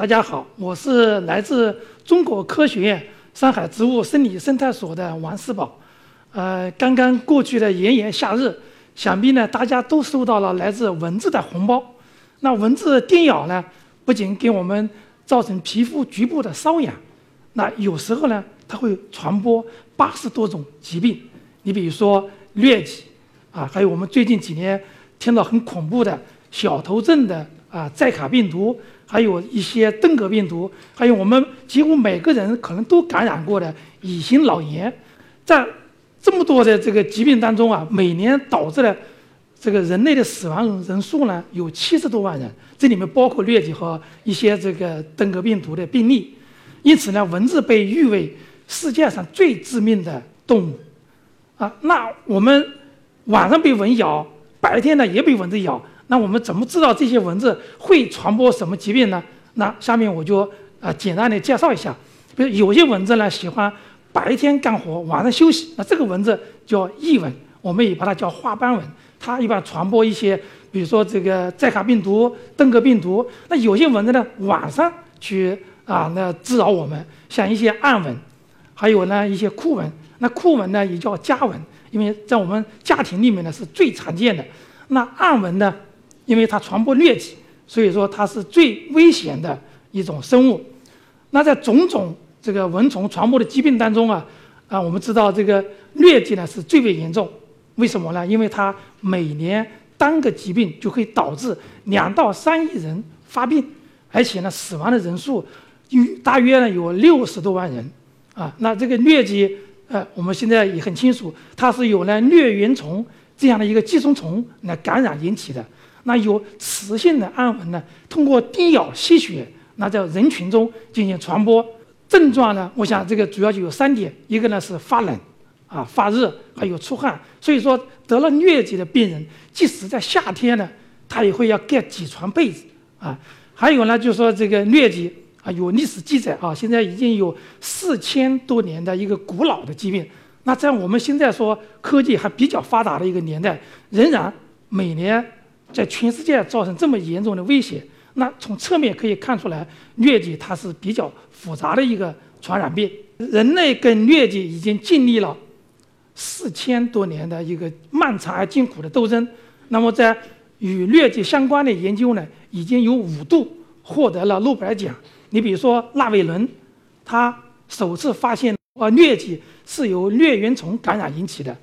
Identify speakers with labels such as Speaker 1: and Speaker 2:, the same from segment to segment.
Speaker 1: 大家好，我是来自中国科学院上海植物生理生态所的王世宝。呃，刚刚过去的炎炎夏日，想必呢大家都收到了来自蚊子的红包。那蚊子叮咬呢，不仅给我们造成皮肤局部的瘙痒，那有时候呢，它会传播八十多种疾病。你比如说疟疾，啊，还有我们最近几年听到很恐怖的小头症的啊寨卡病毒。还有一些登革病毒，还有我们几乎每个人可能都感染过的乙型脑炎，在这么多的这个疾病当中啊，每年导致的这个人类的死亡人数呢有七十多万人，这里面包括疟疾和一些这个登革病毒的病例。因此呢，蚊子被誉为世界上最致命的动物。啊，那我们晚上被蚊咬，白天呢也被蚊子咬。那我们怎么知道这些蚊子会传播什么疾病呢？那下面我就啊简单的介绍一下。比如有些蚊子呢喜欢白天干活，晚上休息，那这个蚊子叫异蚊，我们也把它叫花斑蚊。它一般传播一些，比如说这个寨卡病毒、登革病毒。那有些蚊子呢晚上去啊那滋扰我们，像一些暗蚊，还有呢一些酷蚊。那酷蚊呢也叫家蚊，因为在我们家庭里面呢是最常见的。那暗蚊呢？因为它传播疟疾，所以说它是最危险的一种生物。那在种种这个蚊虫传播的疾病当中啊，啊，我们知道这个疟疾呢是最为严重。为什么呢？因为它每年单个疾病就可以导致两到三亿人发病，而且呢死亡的人数有大约呢有六十多万人。啊，那这个疟疾，呃，我们现在也很清楚，它是由呢疟原虫这样的一个寄生虫来感染引起的。那有雌性的暗蚊呢，通过叮咬吸血，那在人群中进行传播。症状呢，我想这个主要就有三点：一个呢是发冷，啊发热，还有出汗。所以说得了疟疾的病人，即使在夏天呢，他也会要盖几床被子啊。还有呢，就说这个疟疾啊，有历史记载啊，现在已经有四千多年的一个古老的疾病。那在我们现在说科技还比较发达的一个年代，仍然每年。在全世界造成这么严重的威胁，那从侧面可以看出来，疟疾它是比较复杂的一个传染病。人类跟疟疾已经经历了四千多年的一个漫长而艰苦的斗争。那么，在与疟疾相关的研究呢，已经有五度获得了诺贝尔奖。你比如说纳韦伦，他首次发现啊疟疾是由疟原虫感染引起的。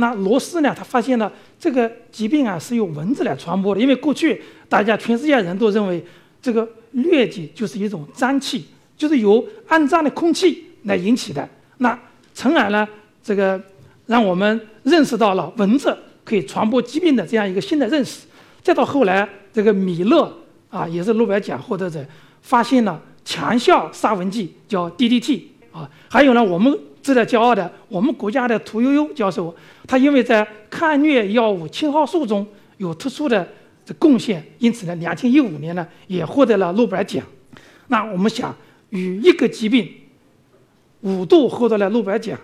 Speaker 1: 那罗斯呢？他发现了这个疾病啊是由蚊子来传播的。因为过去大家全世界人都认为这个疟疾就是一种脏气，就是由肮脏的空气来引起的。那从而呢，这个让我们认识到了蚊子可以传播疾病的这样一个新的认识。再到后来，这个米勒啊也是诺贝尔奖获得者，发现了强效杀蚊剂叫 DDT 啊。还有呢，我们。值得骄傲的，我们国家的屠呦呦教授，他因为在抗疟药物青蒿素中有特殊的这贡献，因此呢，两千一五年呢也获得了诺贝尔奖。那我们想，与一个疾病五度获得了诺贝尔奖，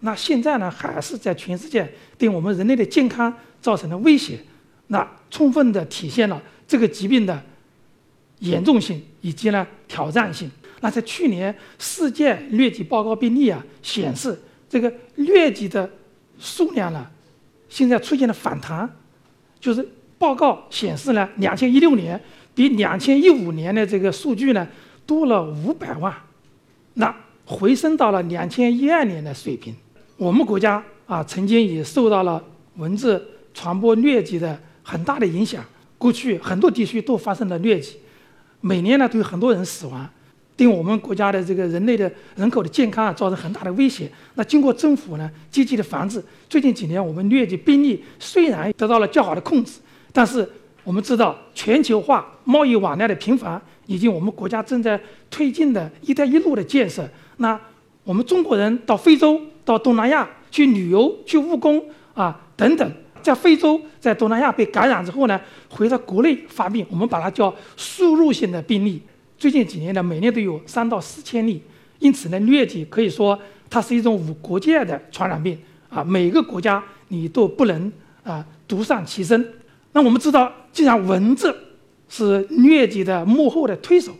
Speaker 1: 那现在呢还是在全世界对我们人类的健康造成了威胁，那充分的体现了这个疾病的严重性以及呢挑战性。那在去年世界疟疾报告病例啊显示，这个疟疾的数量呢，现在出现了反弹，就是报告显示呢，两千一六年比两千一五年的这个数据呢多了五百万，那回升到了两千一二年的水平。我们国家啊曾经也受到了蚊子传播疟疾的很大的影响，过去很多地区都发生了疟疾，每年呢都有很多人死亡。对我们国家的这个人类的人口的健康啊造成很大的威胁。那经过政府呢积极的防治，最近几年我们疟疾病例虽然得到了较好的控制，但是我们知道全球化贸易往来的频繁，以及我们国家正在推进的一带一路的建设，那我们中国人到非洲、到东南亚去旅游、去务工啊等等，在非洲、在东南亚被感染之后呢，回到国内发病，我们把它叫输入性的病例。最近几年呢，每年都有三到四千例，因此呢，疟疾可以说它是一种无国界的传染病啊，每个国家你都不能啊独善其身。那我们知道，既然蚊子是疟疾的幕后的推手，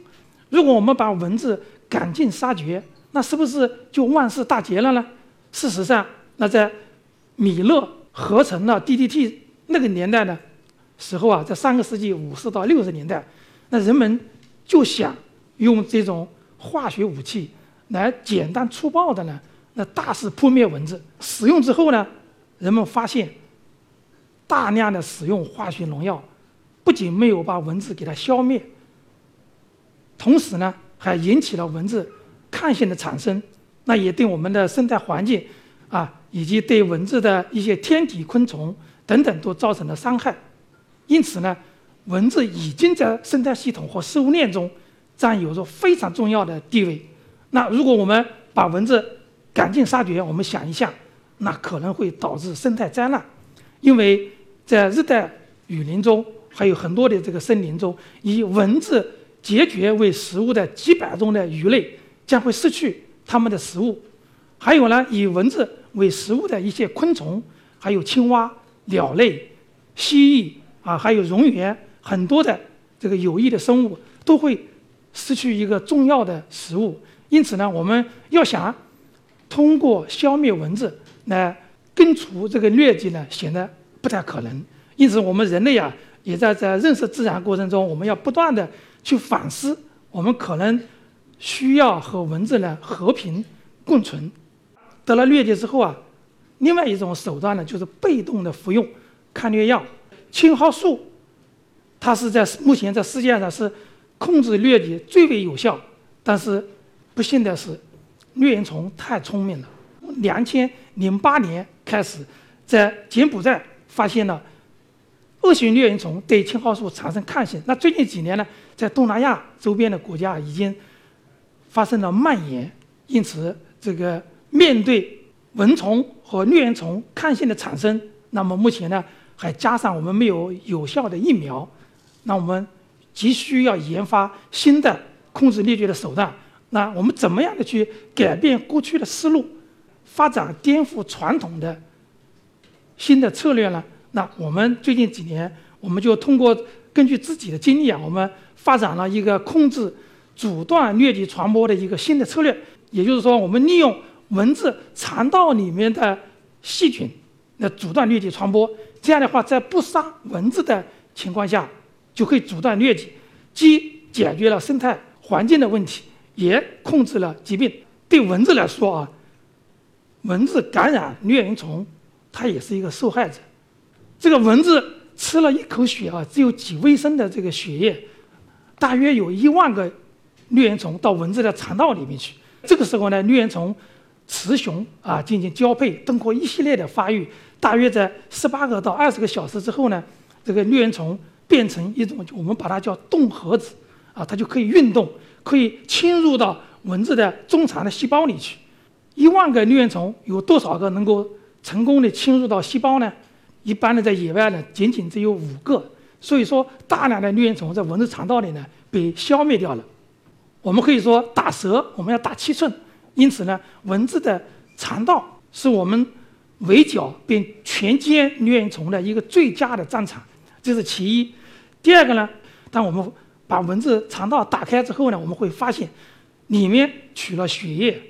Speaker 1: 如果我们把蚊子赶尽杀绝，那是不是就万事大吉了呢？事实上，那在米勒合成了 DDT 那个年代呢时候啊，在上个世纪五十到六十年代，那人们就想用这种化学武器来简单粗暴的呢，那大肆扑灭蚊子。使用之后呢，人们发现大量的使用化学农药，不仅没有把蚊子给它消灭，同时呢，还引起了蚊子。抗性的产生，那也对我们的生态环境啊，以及对蚊子的一些天敌昆虫等等都造成了伤害。因此呢，蚊子已经在生态系统和食物链中占有着非常重要的地位。那如果我们把蚊子赶尽杀绝，我们想一下，那可能会导致生态灾难，因为在热带雨林中，还有很多的这个森林中，以蚊子孑孓为食物的几百种的鱼类。将会失去它们的食物，还有呢，以蚊子为食物的一些昆虫，还有青蛙、鸟类、蜥蜴啊，还有蝾螈，很多的这个有益的生物都会失去一个重要的食物。因此呢，我们要想通过消灭蚊子来根除这个疟疾呢，显得不太可能。因此，我们人类啊，也在在认识自然过程中，我们要不断的去反思，我们可能。需要和蚊子呢和平共存。得了疟疾之后啊，另外一种手段呢就是被动的服用抗疟药。青蒿素，它是在目前在世界上是控制疟疾最为有效。但是不幸的是，疟原虫太聪明了。两千零八年开始，在柬埔寨发现了恶性疟原虫对青蒿素产生抗性。那最近几年呢，在东南亚周边的国家已经。发生了蔓延，因此这个面对蚊虫和疟原虫抗性的产生，那么目前呢还加上我们没有有效的疫苗，那我们急需要研发新的控制疟疾的手段。那我们怎么样的去改变过去的思路，发展颠覆传统的新的策略呢？那我们最近几年，我们就通过根据自己的经历啊，我们发展了一个控制。阻断疟疾传播的一个新的策略，也就是说，我们利用蚊子肠道里面的细菌来阻断疟疾传播。这样的话，在不杀蚊子的情况下，就可以阻断疟疾，既解决了生态环境的问题，也控制了疾病。对蚊子来说啊，蚊子感染疟原虫，它也是一个受害者。这个蚊子吃了一口血啊，只有几微升的这个血液，大约有一万个。疟原虫到蚊子的肠道里面去，这个时候呢，疟原虫雌雄啊进行交配，通过一系列的发育，大约在十八个到二十个小时之后呢，这个疟原虫变成一种我们把它叫动核子啊，它就可以运动，可以侵入到蚊子的中肠的细胞里去。一万个疟原虫有多少个能够成功的侵入到细胞呢？一般的在野外呢，仅仅只有五个。所以说，大量的疟原虫在蚊子肠道里呢被消灭掉了。我们可以说打蛇，我们要打七寸。因此呢，蚊子的肠道是我们围剿并全歼疟原虫的一个最佳的战场，这是其一。第二个呢，当我们把蚊子肠道打开之后呢，我们会发现里面取了血液，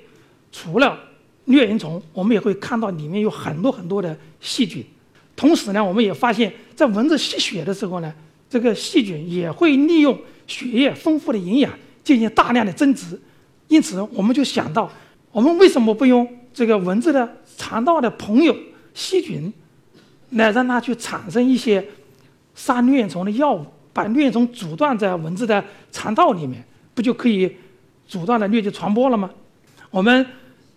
Speaker 1: 除了疟原虫，我们也会看到里面有很多很多的细菌。同时呢，我们也发现，在蚊子吸血的时候呢，这个细菌也会利用血液丰富的营养。进行大量的增殖，因此我们就想到，我们为什么不用这个蚊子的肠道的朋友细菌，来让它去产生一些杀疟原虫的药物，把疟原虫阻断在蚊子的肠道里面，不就可以阻断了疟疾传播了吗？我们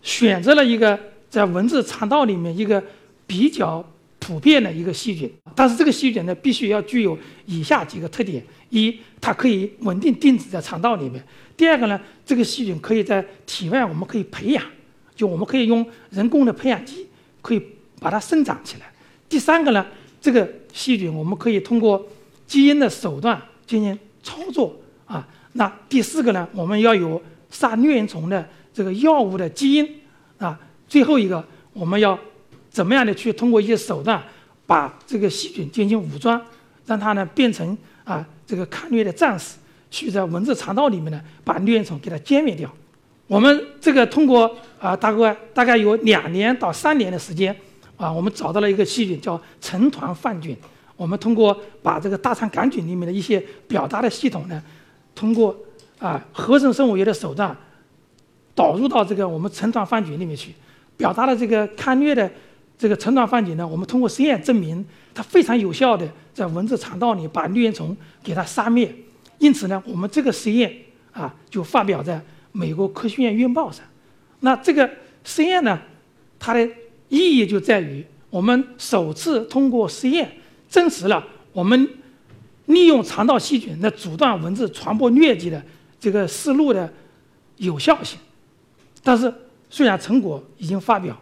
Speaker 1: 选择了一个在蚊子肠道里面一个比较普遍的一个细菌，但是这个细菌呢，必须要具有以下几个特点。一，它可以稳定定植在肠道里面。第二个呢，这个细菌可以在体外，我们可以培养，就我们可以用人工的培养基，可以把它生长起来。第三个呢，这个细菌我们可以通过基因的手段进行操作啊。那第四个呢，我们要有杀疟原虫的这个药物的基因啊。最后一个，我们要怎么样的去通过一些手段把这个细菌进行武装，让它呢变成啊。这个抗疟的战士去在蚊子肠道里面呢把疟原虫给它歼灭掉。我们这个通过啊，大概大概有两年到三年的时间啊，我们找到了一个细菌叫成团泛菌。我们通过把这个大肠杆菌里面的一些表达的系统呢，通过啊合成生物学的手段导入到这个我们成团泛菌里面去，表达的这个抗疟的这个成团泛菌呢，我们通过实验证明它非常有效的在蚊子肠道里把疟原虫给它杀灭。因此呢，我们这个实验啊就发表在美国科学院院报上。那这个实验呢，它的意义就在于我们首次通过实验。证实了我们利用肠道细菌来阻断蚊子传播疟疾的这个思路的有效性。但是，虽然成果已经发表，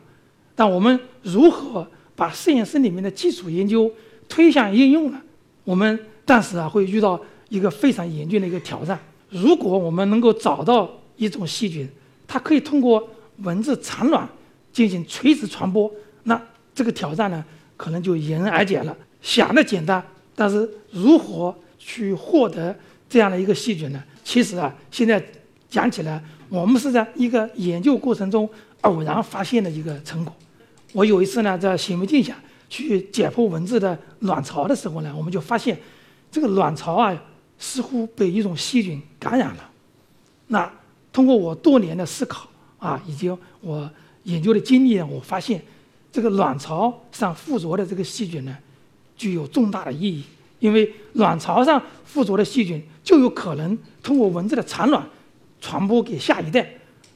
Speaker 1: 但我们如何把实验室里面的基础研究推向应用呢？我们暂时啊会遇到一个非常严峻的一个挑战。如果我们能够找到一种细菌，它可以通过蚊子产卵进行垂直传播，那这个挑战呢，可能就迎刃而解了。想的简单，但是如何去获得这样的一个细菌呢？其实啊，现在讲起来，我们是在一个研究过程中偶然发现的一个成果。我有一次呢，在显微镜下去解剖蚊子的卵巢的时候呢，我们就发现这个卵巢啊，似乎被一种细菌感染了。那通过我多年的思考啊，以及我研究的经历呢，我发现这个卵巢上附着的这个细菌呢。具有重大的意义，因为卵巢上附着的细菌就有可能通过蚊子的产卵传播给下一代，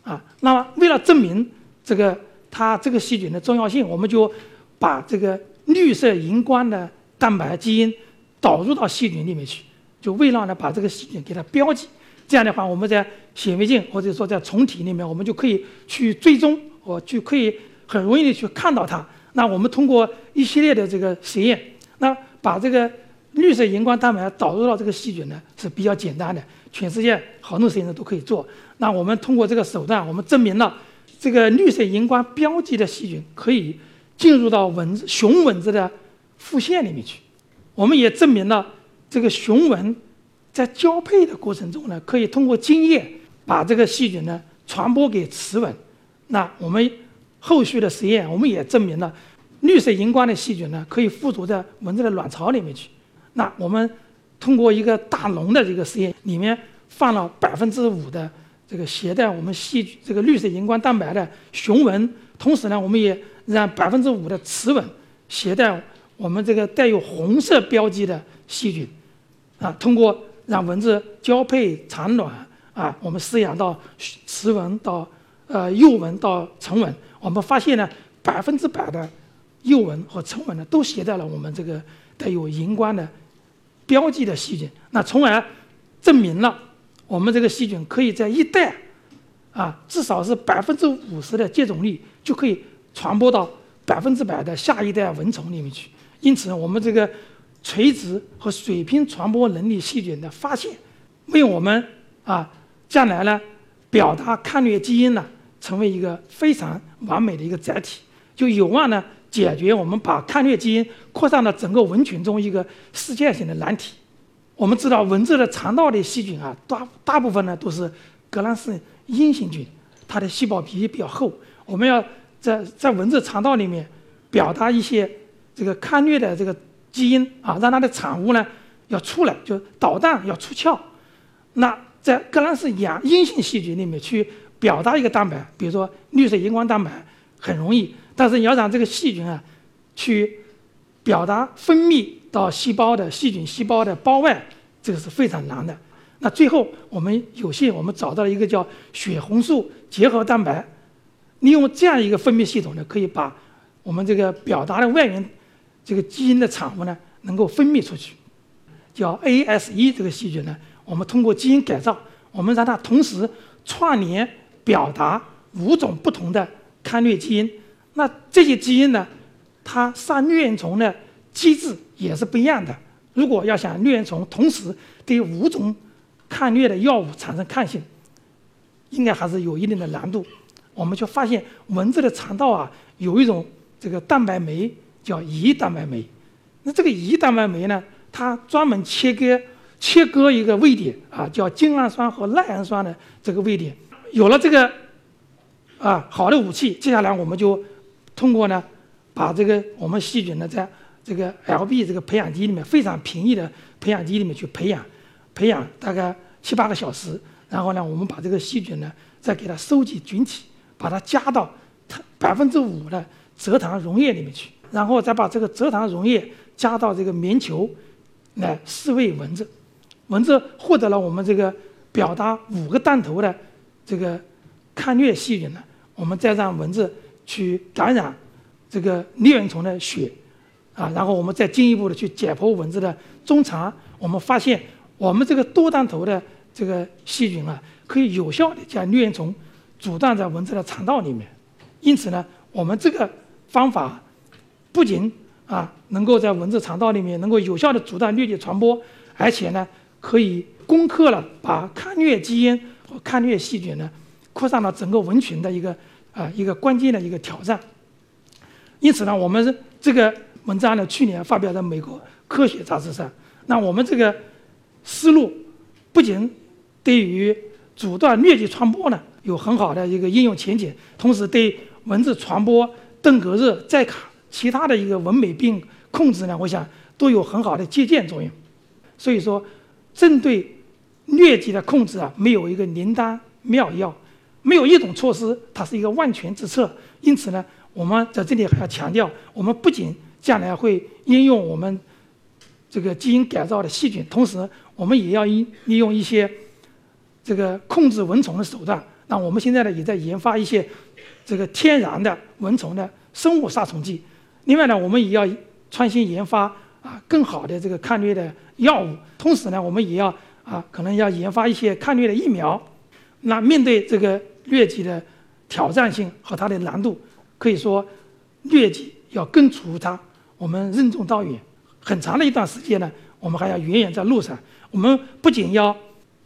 Speaker 1: 啊，那么为了证明这个它这个细菌的重要性，我们就把这个绿色荧光的蛋白基因导入到细菌里面去，就为了呢把这个细菌给它标记，这样的话我们在显微镜或者说在虫体里面，我们就可以去追踪，我就可以很容易的去看到它。那我们通过一系列的这个实验。那把这个绿色荧光蛋白导入到这个细菌呢是比较简单的，全世界好多实验室都可以做。那我们通过这个手段，我们证明了这个绿色荧光标记的细菌可以进入到蚊子雄蚊子的腹腺里面去。我们也证明了这个雄蚊在交配的过程中呢，可以通过精液把这个细菌呢传播给雌蚊。那我们后续的实验，我们也证明了。绿色荧光的细菌呢，可以附着在蚊子的卵巢里面去。那我们通过一个大笼的这个实验，里面放了百分之五的这个携带我们细这个绿色荧光蛋白的雄蚊，同时呢，我们也让百分之五的雌蚊携带我们这个带有红色标记的细菌，啊，通过让蚊子交配产卵，啊，我们饲养到雌蚊到呃幼蚊到成蚊，我们发现呢，百分之百的。幼蚊和成蚊呢，都携带了我们这个带有荧光的标记的细菌，那从而证明了我们这个细菌可以在一代啊，至少是百分之五十的接种率，就可以传播到百分之百的下一代蚊虫里面去。因此，我们这个垂直和水平传播能力细菌的发现，为我们啊将来呢表达抗疟基因呢，成为一个非常完美的一个载体，就有望呢。解决我们把抗疟基因扩散到整个蚊群中一个世界性的难题。我们知道蚊子的肠道的细菌啊，大大部分呢都是革兰氏阴性菌，它的细胞壁比较厚。我们要在在蚊子肠道里面表达一些这个抗疟的这个基因啊，让它的产物呢要出来，就导弹要出鞘。那在革兰氏阳阴性细菌里面去表达一个蛋白，比如说绿色荧光蛋白，很容易。但是你要让这个细菌啊，去表达分泌到细胞的细菌细胞的胞外，这个是非常难的。那最后我们有幸我们找到了一个叫血红素结合蛋白，利用这样一个分泌系统呢，可以把我们这个表达的外源这个基因的产物呢，能够分泌出去。叫 AS1 这个细菌呢，我们通过基因改造，我们让它同时串联表达五种不同的抗疟基因。那这些基因呢，它杀疟原虫的机制也是不一样的。如果要想疟原虫同时对五种抗疟的药物产生抗性，应该还是有一定的难度。我们就发现蚊子的肠道啊，有一种这个蛋白酶叫胰蛋白酶。那这个胰蛋白酶呢，它专门切割切割一个位点啊，叫精氨酸和赖氨酸的这个位点。有了这个啊好的武器，接下来我们就通过呢，把这个我们细菌呢，在这个 LB 这个培养基里面非常平易的培养基里面去培养，培养大概七八个小时，然后呢，我们把这个细菌呢再给它收集菌体，把它加到百分之五的蔗糖溶液里面去，然后再把这个蔗糖溶液加到这个棉球来饲喂蚊子，蚊子获得了我们这个表达五个弹头的这个抗疟细菌呢，我们再让蚊子去感染这个疟原虫的血，啊，然后我们再进一步的去解剖蚊子的中肠，我们发现我们这个多弹头的这个细菌啊，可以有效的将疟原虫阻断在蚊子的肠道里面，因此呢。我们这个方法不仅啊能够在蚊子肠道里面能够有效的阻断疟疾传播，而且呢可以攻克了把抗疟基因和抗疟细菌呢扩散到整个蚊群的一个啊一个关键的一个挑战。因此呢，我们这个文章呢去年发表在美国科学杂志上。那我们这个思路不仅对于阻断疟疾传播呢有很好的一个应用前景，同时对蚊子传播登革热、寨卡其他的一个蚊美病控制呢，我想都有很好的借鉴作用。所以说，针对疟疾的控制啊，没有一个灵丹妙药，没有一种措施它是一个万全之策。因此呢，我们在这里还要强调，我们不仅将来会应用我们这个基因改造的细菌，同时我们也要利利用一些这个控制蚊虫的手段。那我们现在呢，也在研发一些。这个天然的蚊虫的生物杀虫剂，另外呢，我们也要创新研发啊更好的这个抗疟的药物，同时呢，我们也要啊可能要研发一些抗疟的疫苗。那面对这个疟疾的挑战性和它的难度，可以说疟疾要根除它，我们任重道远。很长的一段时间呢，我们还要远远在路上。我们不仅要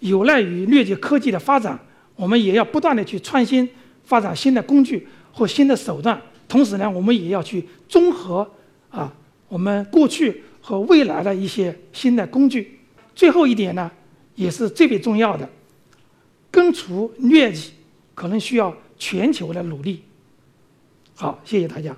Speaker 1: 有赖于疟疾科技的发展，我们也要不断的去创新。发展新的工具或新的手段，同时呢，我们也要去综合啊我们过去和未来的一些新的工具。最后一点呢，也是最为重要的，根除疟疾可能需要全球的努力。好，谢谢大家。